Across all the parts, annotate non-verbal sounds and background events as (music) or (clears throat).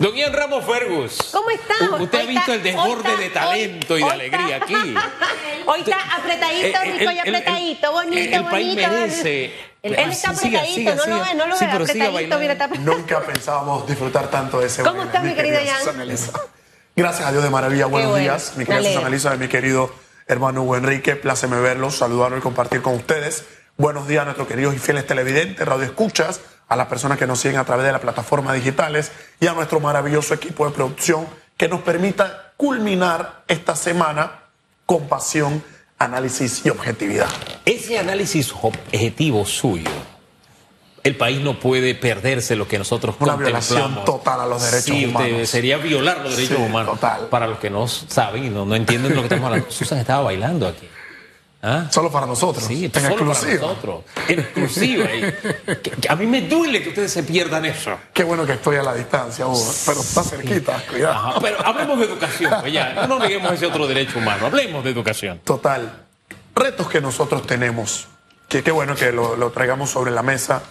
Don Ian Ramos Fergus. ¿Cómo está? U- Usted Hoy ha visto está- el desborde está- de talento y de alegría está- aquí. Hoy está (laughs) apretadito, Eh, rico el- y el- apretadito, el- bonito, el país bonito. merece- Él, Ah, él está siga, apretadito, siga, no lo no lo Sí, ve, pero siga apretadito, mira, está. Nunca pensábamos disfrutar tanto de ese ¿Cómo estás, mi? Susana Elisa. Gracias a Dios de maravilla, buenos bueno, días. Mi querida. Susana Elisa, mi querido hermano Hugo Enrique, pláceme verlos, saludarlos y compartir con ustedes. Buenos días a nuestros queridos y fieles televidentes, radioescuchas, a las personas que nos siguen a través de las plataformas digitales y a nuestro maravilloso equipo de producción que nos permita culminar esta semana con pasión, análisis y objetividad. Ese análisis objetivo suyo, el país no puede perderse lo que nosotros Una contemplamos. violación total a los derechos Sí, humanos. sería violar los derechos Sí, humanos. total. Para los que no saben y no, no entienden de lo que estamos hablando. (laughs) Susan estaba bailando aquí. ¿Ah? Solo para nosotros, Sí, en solo para exclusiva. nosotros. En exclusiva. (laughs) que- que a mí me duele que ustedes se pierdan eso. Qué bueno que estoy a la distancia, Hugo, pero está cerquita, cuidado. Ajá, pero hablemos de educación, pues ya. No neguemos ese otro derecho humano. Hablemos de educación. Total. Retos que nosotros tenemos, que qué bueno que lo, lo traigamos sobre la mesa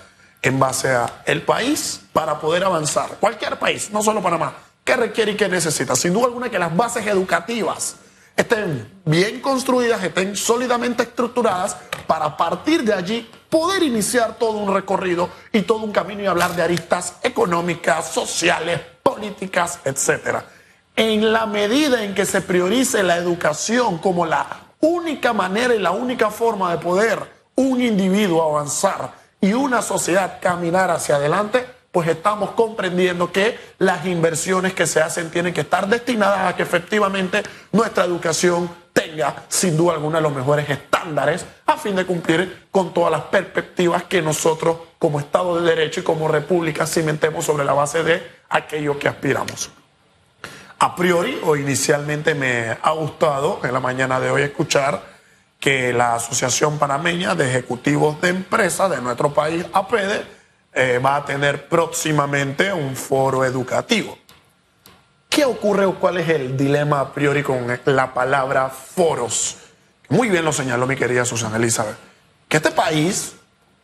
en base a el país para poder avanzar. Cualquier país, no solo Panamá. ¿Qué requiere y qué necesita? Sin duda alguna que las bases educativas estén bien construidas, estén sólidamente estructuradas para a partir de allí poder iniciar todo un recorrido y todo un camino y hablar de aristas económicas, sociales, políticas, etcétera. En la medida en que se priorice la educación como la única manera y la única forma de poder un individuo avanzar y una sociedad caminar hacia adelante, pues estamos comprendiendo que las inversiones que se hacen tienen que estar destinadas a que efectivamente nuestra educación tenga sin duda alguna los mejores estándares a fin de cumplir con todas las perspectivas que nosotros como Estado de Derecho y como República cimentemos sobre la base de aquello que aspiramos. A priori o inicialmente me ha gustado en la mañana de hoy escuchar que la Asociación Panameña de Ejecutivos de Empresas de nuestro país, APEDE, eh, va a tener próximamente un foro educativo. ¿Qué ocurre o cuál es el dilema a priori con la palabra foros? Muy bien lo señaló mi querida Susana Elizabeth. Que este país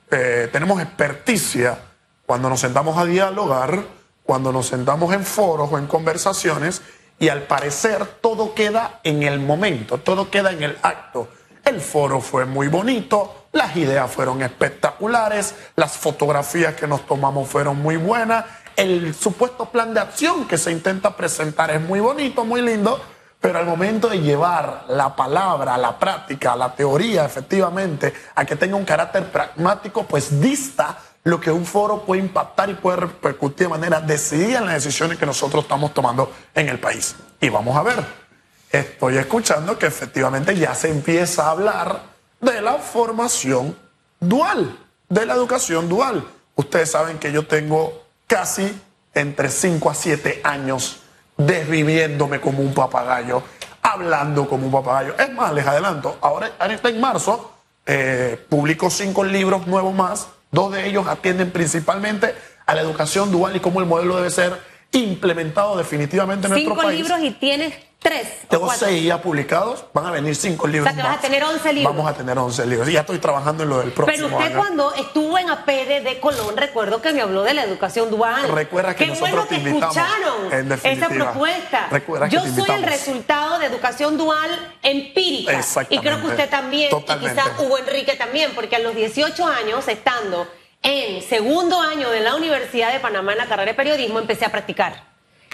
eh, tenemos experticia cuando nos sentamos a dialogar, cuando nos sentamos en foros o en conversaciones y al parecer todo queda en el momento, todo queda en el acto. El foro fue muy bonito, las ideas fueron espectaculares, las fotografías que nos tomamos fueron muy buenas, el supuesto plan de acción que se intenta presentar es muy bonito, muy lindo, pero al momento de llevar la palabra, la práctica, la teoría, efectivamente, a que tenga un carácter pragmático, pues dista lo que un foro puede impactar y puede repercutir de manera decidida en las decisiones que nosotros estamos tomando en el país. Y vamos a ver, estoy escuchando que efectivamente ya se empieza a hablar de la formación dual, de la educación dual. Ustedes saben que yo tengo casi entre 5 a 7 años desviviéndome como un papagayo, hablando como un papagayo. Es más, les adelanto, ahora, está en marzo, eh, publico cinco libros nuevos más, dos de ellos atienden principalmente a la educación dual y cómo el modelo debe ser implementado definitivamente en Cinco nuestro país. libros y tienes tres. o Tengo seis ya publicados, van a venir cinco libros que vas a tener 11 libros. Vamos a tener 11 libros. Y ya estoy trabajando en lo del próximo Pero usted año. cuando estuvo en APD de Colón, recuerdo que me habló de la educación dual. Recuerda que Qué nosotros bueno te que invitamos, escucharon esa propuesta. Recuerda que Yo te soy el resultado de educación dual empírica. Y creo que usted también, Totalmente. y quizás Hugo Enrique también, porque a los 18 años, estando en segundo año de la Universidad de Panamá en la carrera de periodismo, empecé a practicar.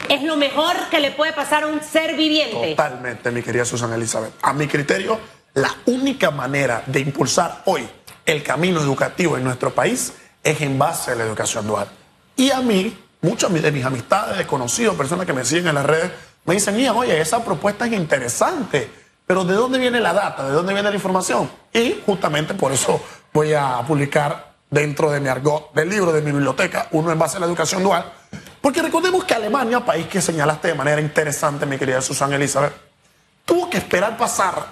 Es lo mejor que le puede pasar a un ser viviente. Totalmente, mi querida Susana Elizabeth. A mi criterio, la única manera de impulsar hoy el camino educativo en nuestro país es en base a la educación dual. Y a mí, muchas de mis amistades, de conocidos, personas que me siguen en las redes, me dicen, Ian, oye, esa propuesta es interesante, pero ¿de dónde viene la data? ¿De dónde viene la información? Y justamente por eso voy a publicar dentro de mi argot del libro de mi biblioteca, uno en base a la educación dual, porque recordemos que Alemania, país que señalaste de manera interesante, mi querida Susana Elizabeth, tuvo que esperar pasar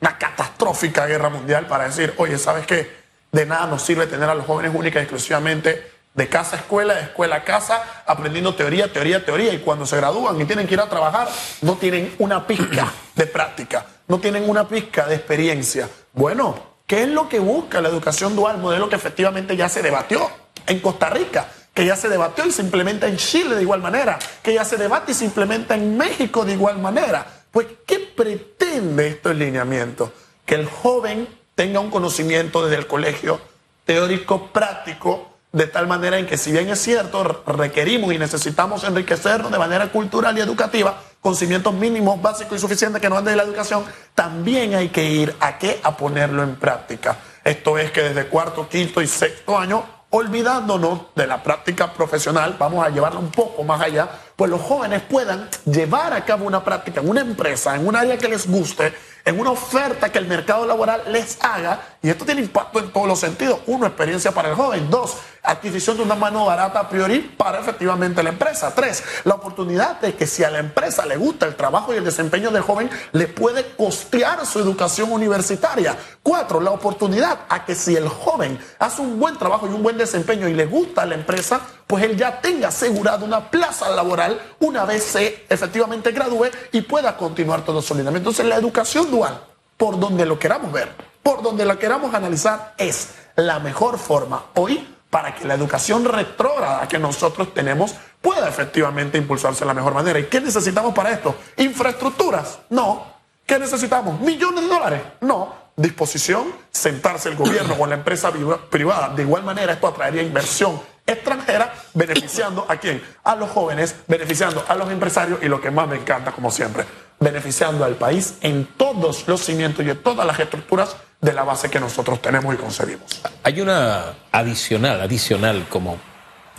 una catastrófica guerra mundial para decir, oye, ¿sabes qué? De nada nos sirve tener a los jóvenes única y exclusivamente de casa a escuela, de escuela a casa, aprendiendo teoría, teoría, teoría, y cuando se gradúan y tienen que ir a trabajar, no tienen una pizca de práctica, no tienen una pizca de experiencia. Bueno, ¿qué es lo que busca la educación dual? Modelo que efectivamente ya se debatió en Costa Rica, que ya se debatió y se implementa en Chile de igual manera, que ya se debate y se implementa en México de igual manera. Pues, ¿qué pretende este lineamiento? Que el joven tenga un conocimiento desde el colegio teórico práctico, de tal manera en que si bien es cierto, requerimos y necesitamos enriquecernos de manera cultural y educativa, con cimientos mínimos, básicos y suficientes que nos dan de la educación, también hay que ir a qué? A ponerlo en práctica. Esto es que desde cuarto, quinto y sexto año olvidándonos de la práctica profesional, vamos a llevarla un poco más allá, pues los jóvenes puedan llevar a cabo una práctica en una empresa, en un área que les guste, en una oferta que el mercado laboral les haga, y esto tiene impacto en todos los sentidos. Uno, experiencia para el joven. Dos, adquisición de una mano barata a priori para efectivamente la empresa. Tres, la oportunidad de que si a la empresa le gusta el trabajo y el desempeño del joven, le puede costear su educación universitaria. Cuatro, la oportunidad a que si el joven hace un buen trabajo y un buen desempeño y le gusta a la empresa, pues él ya tenga asegurado una plaza laboral una vez se efectivamente gradúe y pueda continuar todo su lineamiento. Entonces la educación dual, por donde lo queramos ver, por donde la queramos analizar, es la mejor forma hoy para que la educación retrógrada que nosotros tenemos pueda efectivamente impulsarse de la mejor manera. ¿Y qué necesitamos para esto? ¿Infraestructuras? No. ¿Qué necesitamos? ¿Millones de dólares? No. Disposición, sentarse el gobierno con la empresa privada. De igual manera, esto atraería inversión extranjera, beneficiando a quién? A los jóvenes, beneficiando a los empresarios y lo que más me encanta, como siempre, beneficiando al país en todos los cimientos y en todas las estructuras de la base que nosotros tenemos y concebimos. Hay una adicional, adicional, como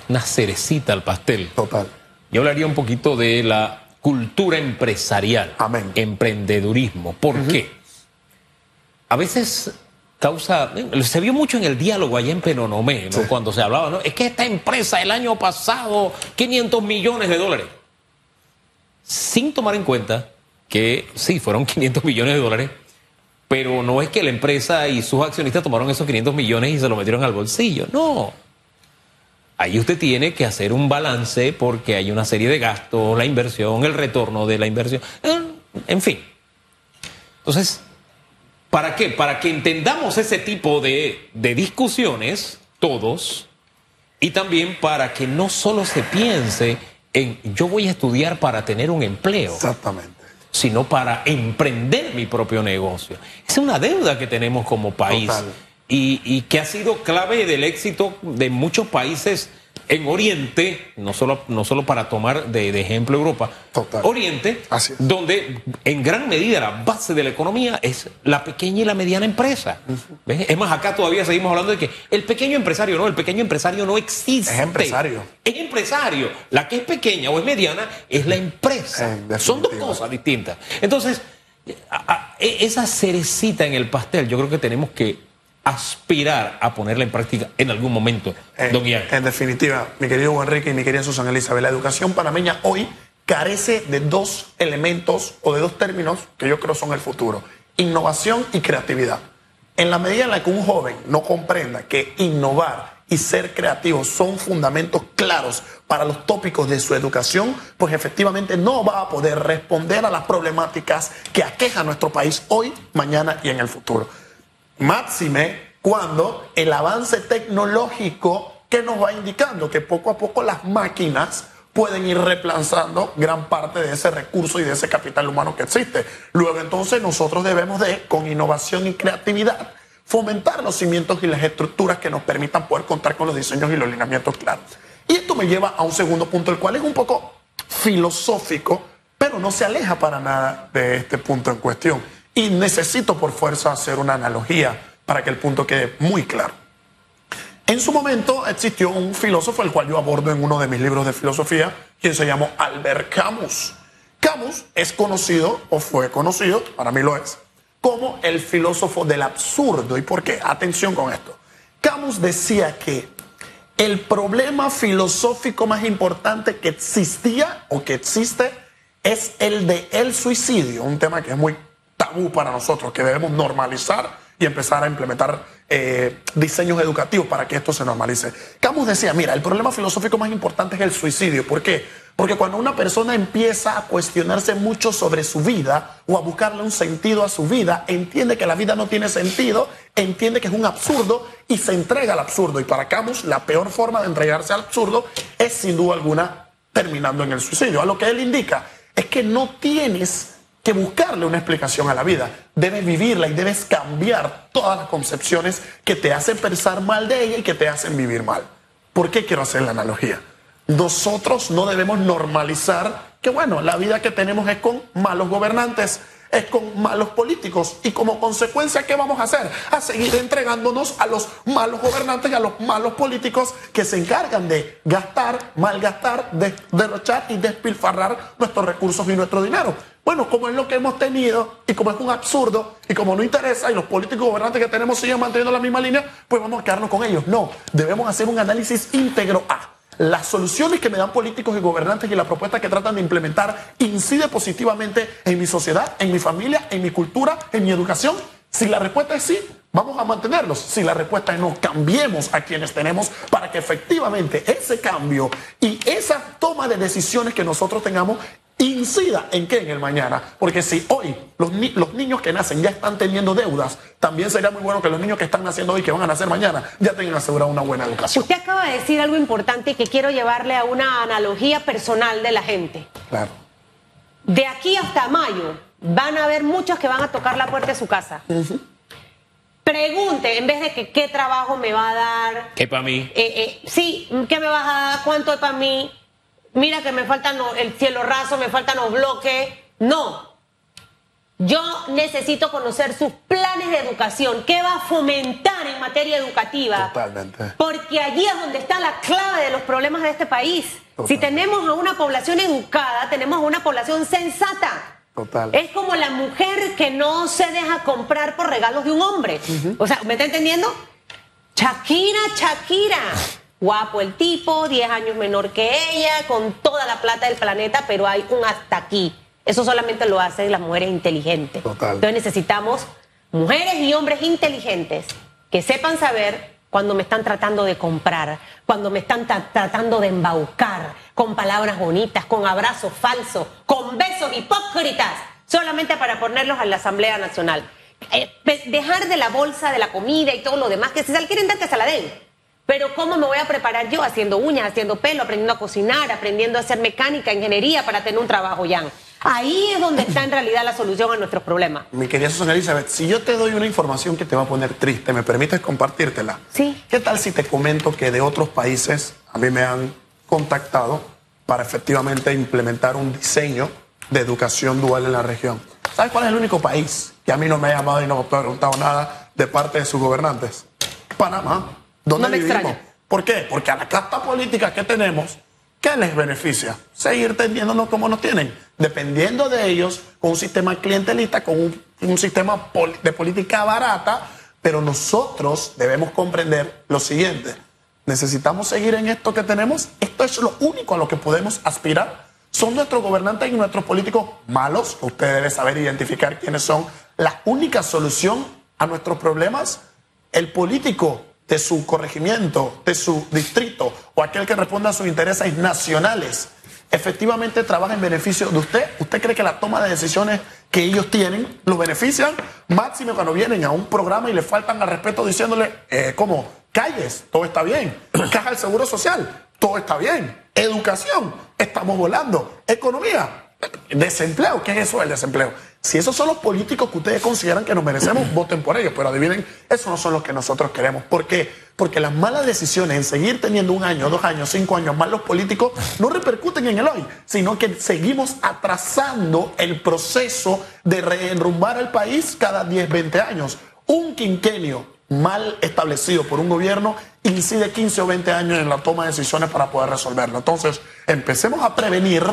una cerecita al pastel. Total. Yo hablaría un poquito de la cultura empresarial. Amén. Emprendedurismo. ¿Por qué? A veces causa, se vio mucho en el diálogo allá en Penonomé, ¿no? cuando se hablaba, ¿no? es que esta empresa el año pasado, 500 millones de dólares, sin tomar en cuenta que sí, fueron 500 millones de dólares, pero no es que la empresa y sus accionistas tomaron esos 500 millones y se lo metieron al bolsillo, no. Ahí usted tiene que hacer un balance porque hay una serie de gastos, la inversión, el retorno de la inversión, en fin. Entonces, ¿Para qué? Para que entendamos ese tipo de, discusiones, todos, y también para que no solo se piense en yo voy a estudiar para tener un empleo. Exactamente. Sino para emprender mi propio negocio. Es una deuda que tenemos como país. Y, y que ha sido clave del éxito de muchos países en Oriente, no solo, no solo para tomar de, ejemplo Europa, Oriente, donde en gran medida la base de la economía es la pequeña y la mediana empresa. Es más, acá todavía seguimos hablando de que el pequeño empresario no, el pequeño empresario no existe. Es empresario. Es empresario. La que es pequeña o es mediana es la empresa. Son dos cosas distintas. Entonces, e, esa cerecita en el pastel, yo creo que tenemos que aspirar a ponerla en práctica en algún momento, eh, don Ian. En definitiva, mi querido Enrique y mi querida Susana Elizabeth, la educación panameña hoy carece de dos elementos o de dos términos que yo creo son el futuro, innovación y creatividad. En la medida en la que un joven no comprenda que innovar y ser creativo son fundamentos claros para los tópicos de su educación, pues efectivamente no va a poder responder a las problemáticas que aqueja a nuestro país hoy, mañana y en el futuro. Máxime cuando el avance tecnológico que nos va indicando que poco a poco las máquinas pueden ir reemplazando gran parte de ese recurso y de ese capital humano que existe. Luego entonces nosotros debemos de, con innovación y creatividad, fomentar los cimientos y las estructuras que nos permitan poder contar con los diseños y los lineamientos claros. Y esto me lleva a un segundo punto, el cual es un poco filosófico, pero no se aleja para nada de este punto en cuestión. Y necesito por fuerza hacer una analogía para que el punto quede muy claro. En su momento existió un filósofo, el cual yo abordo en uno de mis libros de filosofía, quien se llamó Albert Camus. Camus es conocido, o fue conocido, para mí lo es, como el filósofo del absurdo. ¿Y por qué? Atención con esto. Camus decía que el problema filosófico más importante que existía o que existe es el de suicidio, un tema que es muy tabú para nosotros, que debemos normalizar y empezar a implementar eh, diseños educativos para que esto se normalice. Camus decía, mira, el problema filosófico más importante es el suicidio. ¿Por qué? Porque cuando una persona empieza a cuestionarse mucho sobre su vida o a buscarle un sentido a su vida, entiende que la vida no tiene sentido, entiende que es un absurdo y se entrega al absurdo. Y para Camus, la peor forma de entregarse al absurdo es sin duda alguna terminando en el suicidio. A lo que él indica es que no tienes que buscarle una explicación a la vida. Debes vivirla y debes cambiar todas las concepciones que te hacen pensar mal de ella y que te hacen vivir mal. ¿Por qué quiero hacer la analogía? Nosotros no debemos normalizar que, bueno, la vida que tenemos es con malos gobernantes, es con malos políticos. Y como consecuencia, ¿qué vamos a hacer? A seguir entregándonos a los malos gobernantes y a los malos políticos que se encargan de gastar, malgastar, de, derrochar y despilfarrar nuestros recursos y nuestro dinero. Bueno, como es lo que hemos tenido y como es un absurdo y como no interesa y los políticos gobernantes que tenemos siguen manteniendo la misma línea, pues vamos a quedarnos con ellos. No, debemos hacer un análisis íntegro a las soluciones que me dan políticos y gobernantes y la propuesta que tratan de implementar incide positivamente en mi sociedad, en mi familia, en mi cultura, en mi educación. Si la respuesta es sí, vamos a mantenerlos. Si la respuesta es no, cambiemos a quienes tenemos para que efectivamente ese cambio y esa toma de decisiones que nosotros tengamos incida en qué en el mañana. Porque si hoy los, los, niños que nacen ya están teniendo deudas, también sería muy bueno que los niños que están naciendo hoy, que van a nacer mañana, ya tengan asegurada una buena educación. Usted acaba de decir algo importante y que quiero llevarle a una analogía personal de la gente. Claro. De aquí hasta mayo van a haber muchos que van a tocar la puerta de su casa. Pregunte, en vez de que qué trabajo me va a dar. ¿Qué para mí? Eh, eh, sí, ¿qué me vas a dar? ¿Cuánto es para mí? Mira que me faltan el cielo raso, me faltan los bloques. No. Yo necesito conocer sus planes de educación. ¿Qué va a fomentar en materia educativa? Totalmente. Porque allí es donde está la clave de los problemas de este país. Si tenemos a una población educada, tenemos a una población sensata. Total. Es como la mujer que no se deja comprar por regalos de un hombre. O sea, ¿me está entendiendo? Shakira, Shakira. Guapo el tipo, 10 años menor que ella, con toda la plata del planeta, pero hay un hasta aquí. Eso solamente lo hacen las mujeres inteligentes. Total. Entonces necesitamos mujeres y hombres inteligentes que sepan saber cuando me están tratando de comprar, cuando me están tratando de embaucar, con palabras bonitas, con abrazos falsos, con besos hipócritas, solamente para ponerlos en la Asamblea Nacional. Eh, dejar de la bolsa de la comida y todo lo demás, que si se la quieren dar, que se la den pero ¿cómo me voy a preparar yo? Haciendo uñas, haciendo pelo, aprendiendo a cocinar, aprendiendo a hacer mecánica, ingeniería para tener un trabajo ya. Ahí es donde está en realidad la solución a nuestros problemas. Mi querida Susana Elizabeth, si yo te doy una información que te va a poner triste, ¿me permites compartírtela? Sí. ¿Qué tal si te comento que de otros países a mí me han contactado para efectivamente implementar un diseño de educación dual en la región? ¿Sabes cuál es el único país que a mí no me ha llamado y no me ha preguntado nada de parte de sus gobernantes? Panamá. ¿Dónde no vivimos? ¿Por qué? Porque a la casta política que tenemos, ¿qué les beneficia? Seguir teniéndonos como nos tienen, dependiendo de ellos, con un sistema clientelista, con un, un sistema de política barata, pero nosotros debemos comprender lo siguiente. ¿Necesitamos seguir en esto que tenemos? Esto es lo único a lo que podemos aspirar. ¿Son nuestros gobernantes y nuestros políticos malos? Usted debe saber identificar quiénes son la única solución a nuestros problemas. El político de su corregimiento, de su distrito o aquel que responda a sus intereses nacionales, efectivamente trabaja en beneficio de usted. ¿Usted cree que la toma de decisiones que ellos tienen los benefician? Máximo cuando vienen a un programa y le faltan al respeto diciéndole, eh, como, calles, todo está bien. (clears throat) Caja del Seguro Social, todo está bien. Educación, estamos volando. Economía, desempleo, ¿qué es eso del desempleo? Si esos son los políticos que ustedes consideran que nos merecemos, (clears throat) voten por ellos. Pero adivinen, esos no son los que nosotros queremos. ¿Por qué? Porque las malas decisiones en seguir teniendo un año, dos años, cinco años más los políticos no repercuten en el hoy, sino que seguimos atrasando el proceso de reenrumbar el país cada 10, 20 años. Un quinquenio mal establecido por un gobierno incide 15 o 20 años en la toma de decisiones para poder resolverlo. Entonces, empecemos a prevenir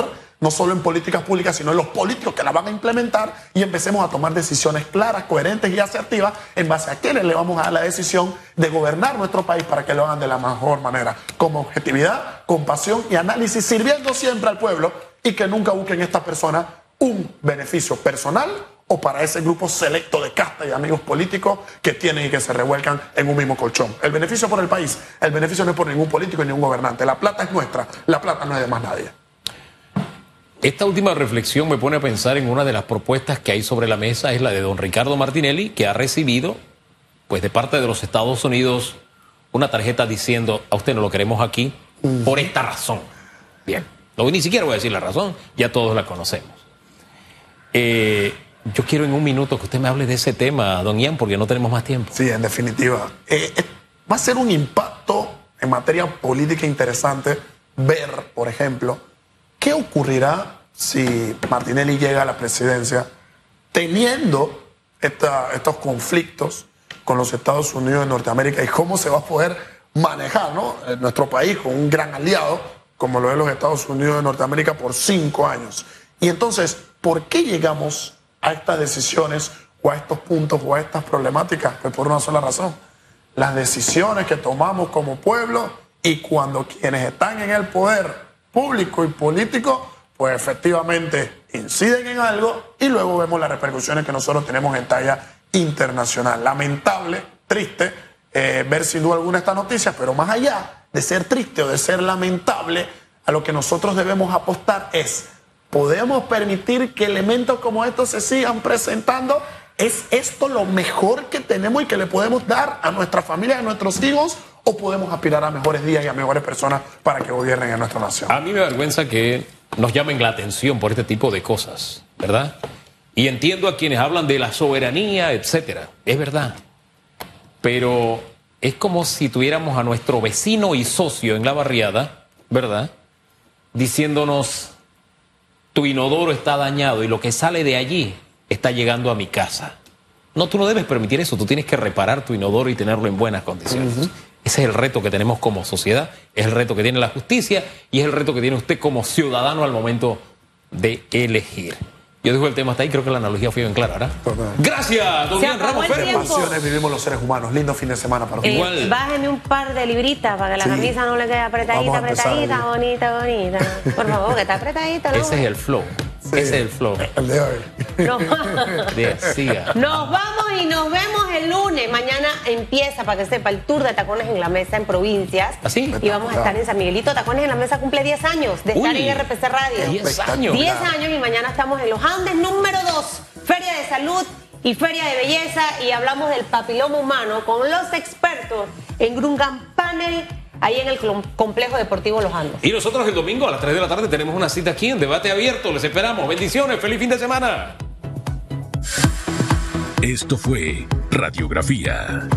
no solo en políticas públicas, sino en los políticos que la van a implementar y empecemos a tomar decisiones claras, coherentes y asertivas en base a quienes le vamos a dar la decisión de gobernar nuestro país para que lo hagan de la mejor manera, con objetividad, compasión y análisis, sirviendo siempre al pueblo y que nunca busquen esta persona un beneficio personal o para ese grupo selecto de casta y amigos políticos que tienen y que se revuelcan en un mismo colchón. El beneficio por el país, el beneficio no es por ningún político ni ningún gobernante. La plata es nuestra, la plata no es de más nadie. Esta última reflexión me pone a pensar en una de las propuestas que hay sobre la mesa, es la de don Ricardo Martinelli, que ha recibido, pues de parte de los Estados Unidos, una tarjeta diciendo, a usted no lo queremos aquí por esta razón. Bien, no, ni siquiera voy a decir la razón, ya todos la conocemos. Eh, yo quiero en un minuto que usted me hable de ese tema, don Ian, porque no tenemos más tiempo. Sí, en definitiva. Eh, eh, va a ser un impacto en materia política interesante ver, por ejemplo, qué ocurrirá si Martinelli llega a la presidencia teniendo estos conflictos con los Estados Unidos de Norteamérica y cómo se va a poder manejar ¿no? en nuestro país con un gran aliado como lo es los Estados Unidos de Norteamérica por cinco años. Y entonces, ¿por qué llegamos a estas decisiones o a estos puntos o a estas problemáticas? Pues por una sola razón. Las decisiones que tomamos como pueblo y cuando quienes están en el poder público y político, pues efectivamente inciden en algo y luego vemos las repercusiones que nosotros tenemos en talla internacional. Lamentable, triste eh, ver sin duda alguna esta noticia, pero más allá de ser triste o de ser lamentable, a lo que nosotros debemos apostar es, ¿podemos permitir que elementos como estos se sigan presentando? ¿Es esto lo mejor que tenemos y que le podemos dar a nuestra familia, a nuestros hijos? ¿O podemos aspirar a mejores días y a mejores personas para que gobiernen en nuestra nación? A mí me avergüenza que nos llamen la atención por este tipo de cosas, ¿verdad? Y entiendo a quienes hablan de la soberanía, etcétera. Es verdad. Pero es como si tuviéramos a nuestro vecino y socio en la barriada, ¿verdad? Diciéndonos, tu inodoro está dañado y lo que sale de allí está llegando a mi casa. No, tú no debes permitir eso, tú tienes que reparar tu inodoro y tenerlo en buenas condiciones. Ese es el reto que tenemos como sociedad, es el reto que tiene la justicia y es el reto que tiene usted como ciudadano al momento de elegir. Yo dejo el tema hasta ahí, creo que la analogía fue bien clara, ¿verdad? Gracias, don Se Ramos Pérez. Pasiones vivimos los seres humanos. Lindo fin de semana para Eh, todos. Igual. bájeme un par de libritas para que la Sí. camisa no le quede apretadita, apretadita, bonita, bonita. Por favor, que está apretadita, ¿no? Ese es el flow. Ese es el flow. El de hoy. No. (laughs) Decía. Nos vamos y nos vemos el lunes. Mañana empieza, para que sepa, el tour de Tacones en la Mesa en provincias. ¿Ah, sí? Y vamos a estar en San Miguelito. Tacones en la Mesa cumple 10 años de estar Uy, en RPC Radio. 10 años. 10 años y mañana estamos en los Andes número 2, Feria de Salud y Feria de Belleza y hablamos del papiloma humano con los expertos en Grungan Panel ahí en el complejo deportivo Los Andes. Y nosotros el domingo a las 3 de la tarde tenemos una cita aquí en Debate Abierto. Les esperamos. Bendiciones. Feliz fin de semana. Esto fue Radiografía